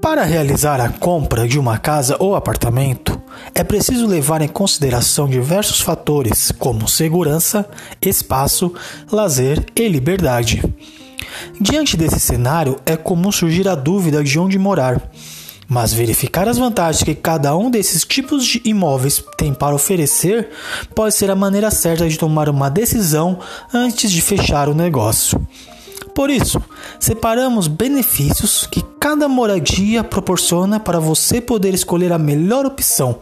Para realizar a compra de uma casa ou apartamento, é preciso levar em consideração diversos fatores, como segurança, espaço, lazer e liberdade. Diante desse cenário, é comum surgir a dúvida de onde morar. Mas verificar as vantagens que cada um desses tipos de imóveis tem para oferecer pode ser a maneira certa de tomar uma decisão antes de fechar o negócio. Por isso, separamos benefícios que cada moradia proporciona para você poder escolher a melhor opção,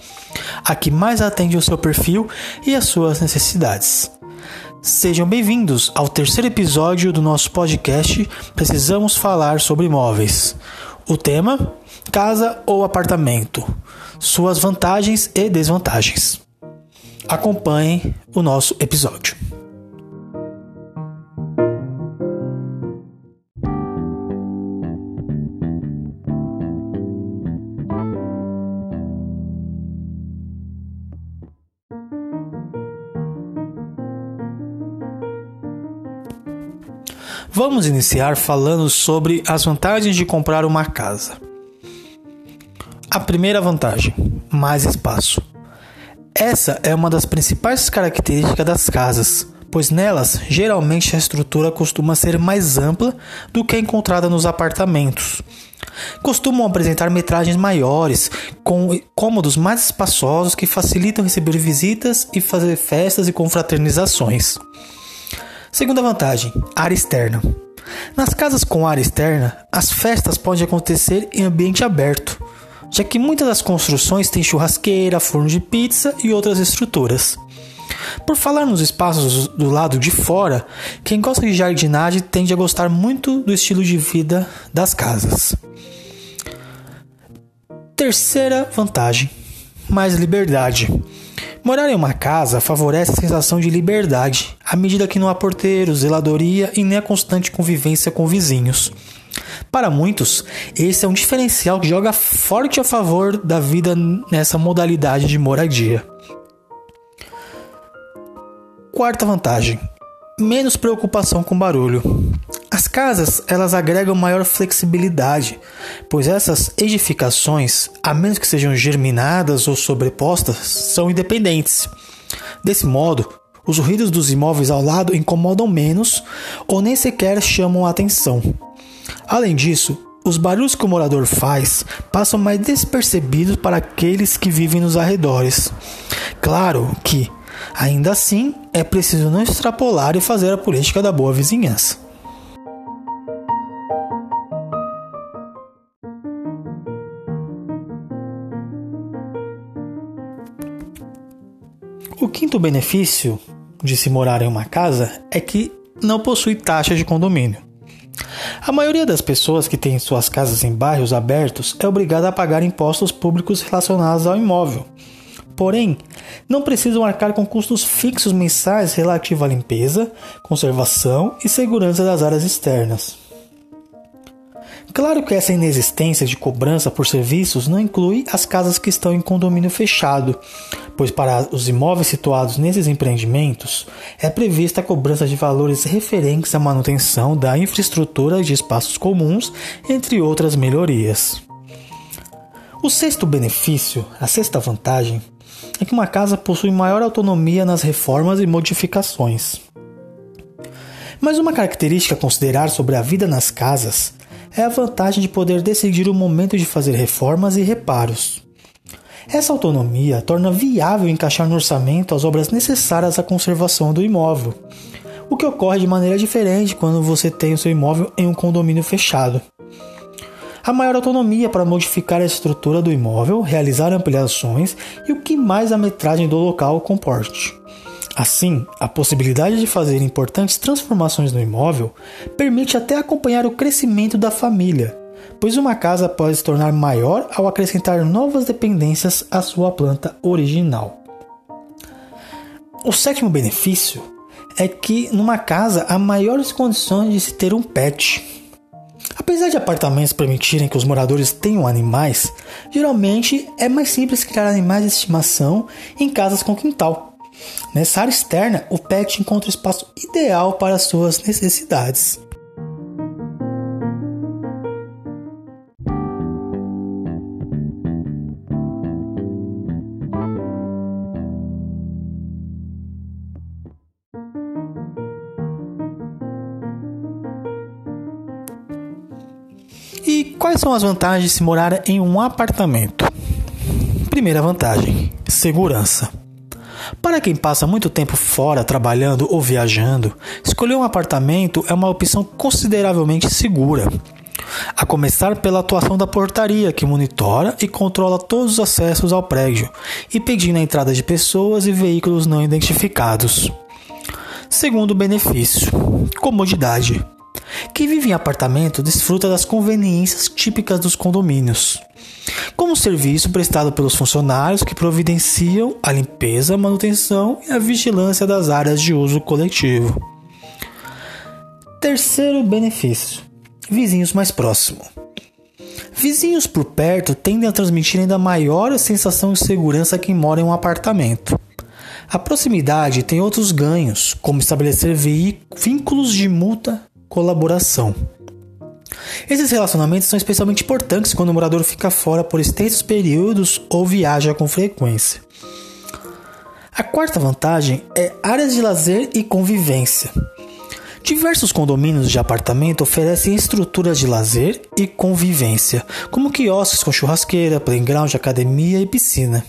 a que mais atende ao seu perfil e às suas necessidades. Sejam bem-vindos ao terceiro episódio do nosso podcast Precisamos Falar sobre Imóveis. O tema: casa ou apartamento, suas vantagens e desvantagens. Acompanhe o nosso episódio. Vamos iniciar falando sobre as vantagens de comprar uma casa. A primeira vantagem: mais espaço. Essa é uma das principais características das casas, pois nelas geralmente a estrutura costuma ser mais ampla do que a encontrada nos apartamentos. Costumam apresentar metragens maiores, com cômodos mais espaçosos que facilitam receber visitas e fazer festas e confraternizações. Segunda vantagem: área externa. Nas casas com área externa, as festas podem acontecer em ambiente aberto, já que muitas das construções têm churrasqueira, forno de pizza e outras estruturas. Por falar nos espaços do lado de fora, quem gosta de jardinagem tende a gostar muito do estilo de vida das casas. Terceira vantagem: mais liberdade. Morar em uma casa favorece a sensação de liberdade, à medida que não há porteiro, zeladoria e nem a constante convivência com vizinhos. Para muitos, esse é um diferencial que joga forte a favor da vida nessa modalidade de moradia. Quarta vantagem: menos preocupação com barulho. As casas, elas agregam maior flexibilidade, pois essas edificações, a menos que sejam germinadas ou sobrepostas, são independentes. Desse modo, os ruídos dos imóveis ao lado incomodam menos ou nem sequer chamam a atenção. Além disso, os barulhos que o morador faz passam mais despercebidos para aqueles que vivem nos arredores. Claro que, ainda assim, é preciso não extrapolar e fazer a política da boa vizinhança. O quinto benefício de se morar em uma casa é que não possui taxa de condomínio. A maioria das pessoas que têm suas casas em bairros abertos é obrigada a pagar impostos públicos relacionados ao imóvel. Porém, não precisam arcar com custos fixos mensais relativos à limpeza, conservação e segurança das áreas externas. Claro que essa inexistência de cobrança por serviços não inclui as casas que estão em condomínio fechado, pois para os imóveis situados nesses empreendimentos é prevista a cobrança de valores referentes à manutenção da infraestrutura de espaços comuns, entre outras melhorias. O sexto benefício, a sexta vantagem, é que uma casa possui maior autonomia nas reformas e modificações. Mas uma característica a considerar sobre a vida nas casas é a vantagem de poder decidir o momento de fazer reformas e reparos. Essa autonomia torna viável encaixar no orçamento as obras necessárias à conservação do imóvel, o que ocorre de maneira diferente quando você tem o seu imóvel em um condomínio fechado. A maior autonomia para modificar a estrutura do imóvel, realizar ampliações e o que mais a metragem do local comporte. Assim, a possibilidade de fazer importantes transformações no imóvel permite até acompanhar o crescimento da família, pois uma casa pode se tornar maior ao acrescentar novas dependências à sua planta original. O sétimo benefício é que numa casa há maiores condições de se ter um pet. Apesar de apartamentos permitirem que os moradores tenham animais, geralmente é mais simples criar animais de estimação em casas com quintal. Nessa área externa, o pet encontra o espaço ideal para suas necessidades. E quais são as vantagens de se morar em um apartamento? Primeira vantagem: segurança. Para quem passa muito tempo fora trabalhando ou viajando, escolher um apartamento é uma opção consideravelmente segura. A começar pela atuação da portaria, que monitora e controla todos os acessos ao prédio, impedindo a entrada de pessoas e veículos não identificados. Segundo benefício: comodidade. Quem vive em apartamento desfruta das conveniências típicas dos condomínios, como serviço prestado pelos funcionários que providenciam a limpeza, manutenção e a vigilância das áreas de uso coletivo. Terceiro benefício: vizinhos mais próximos. Vizinhos por perto tendem a transmitir ainda maior sensação de segurança a quem mora em um apartamento. A proximidade tem outros ganhos, como estabelecer vínculos de multa colaboração. Esses relacionamentos são especialmente importantes quando o morador fica fora por extensos períodos ou viaja com frequência. A quarta vantagem é áreas de lazer e convivência. Diversos condomínios de apartamento oferecem estruturas de lazer e convivência, como quiosques com churrasqueira, playground, academia e piscina.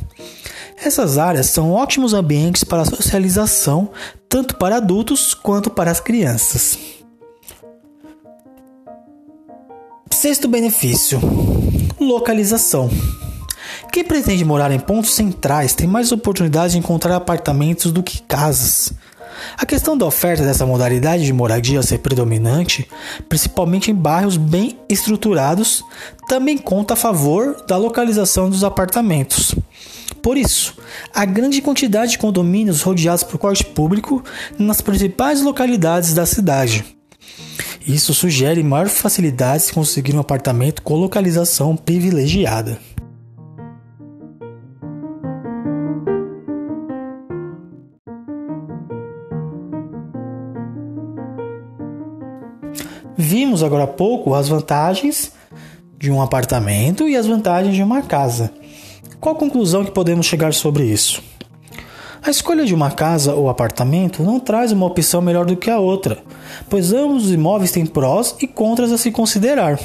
Essas áreas são ótimos ambientes para socialização, tanto para adultos quanto para as crianças. Sexto benefício: localização. Quem pretende morar em pontos centrais tem mais oportunidade de encontrar apartamentos do que casas. A questão da oferta dessa modalidade de moradia ser predominante, principalmente em bairros bem estruturados, também conta a favor da localização dos apartamentos. Por isso, a grande quantidade de condomínios rodeados por corte público nas principais localidades da cidade. Isso sugere maior facilidade de conseguir um apartamento com localização privilegiada. Vimos agora há pouco as vantagens de um apartamento e as vantagens de uma casa. Qual conclusão que podemos chegar sobre isso? A escolha de uma casa ou apartamento não traz uma opção melhor do que a outra, pois ambos os imóveis têm prós e contras a se considerar.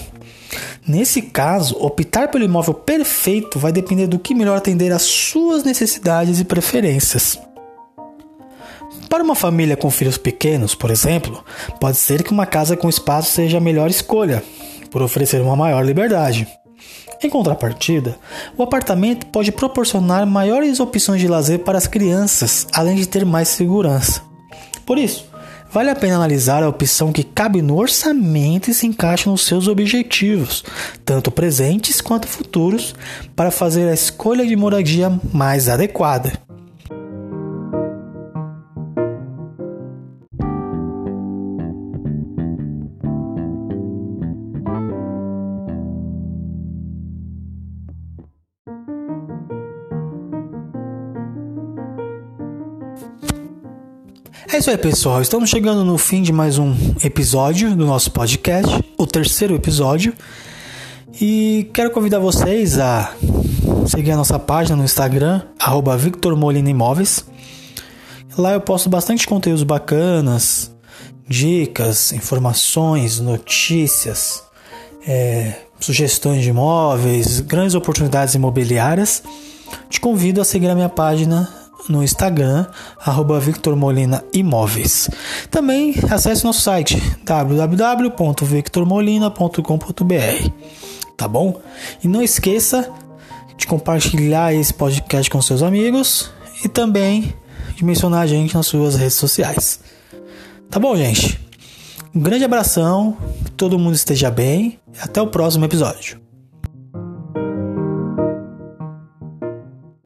Nesse caso, optar pelo imóvel perfeito vai depender do que melhor atender às suas necessidades e preferências. Para uma família com filhos pequenos, por exemplo, pode ser que uma casa com espaço seja a melhor escolha, por oferecer uma maior liberdade. Em contrapartida, o apartamento pode proporcionar maiores opções de lazer para as crianças, além de ter mais segurança. Por isso, vale a pena analisar a opção que cabe no orçamento e se encaixa nos seus objetivos, tanto presentes quanto futuros, para fazer a escolha de moradia mais adequada. É isso aí, pessoal. Estamos chegando no fim de mais um episódio do nosso podcast, o terceiro episódio. E quero convidar vocês a seguir a nossa página no Instagram, arroba Victor Molina Imóveis. Lá eu posto bastante conteúdos bacanas, dicas, informações, notícias, é, sugestões de imóveis, grandes oportunidades imobiliárias. Te convido a seguir a minha página no Instagram, arroba Victor Molina Imóveis. Também acesse nosso site www.victormolina.com.br, tá bom? E não esqueça de compartilhar esse podcast com seus amigos e também de mencionar a gente nas suas redes sociais. Tá bom, gente? Um grande abração, que todo mundo esteja bem e até o próximo episódio.